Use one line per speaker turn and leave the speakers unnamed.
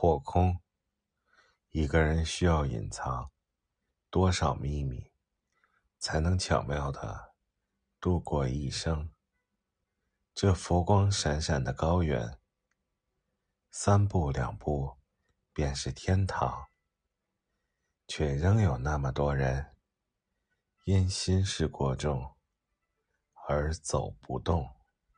或空，一个人需要隐藏多少秘密，才能巧妙的度过一生？这佛光闪闪的高原。三步两步便是天堂。却仍有那么多人因心事过重而走不动。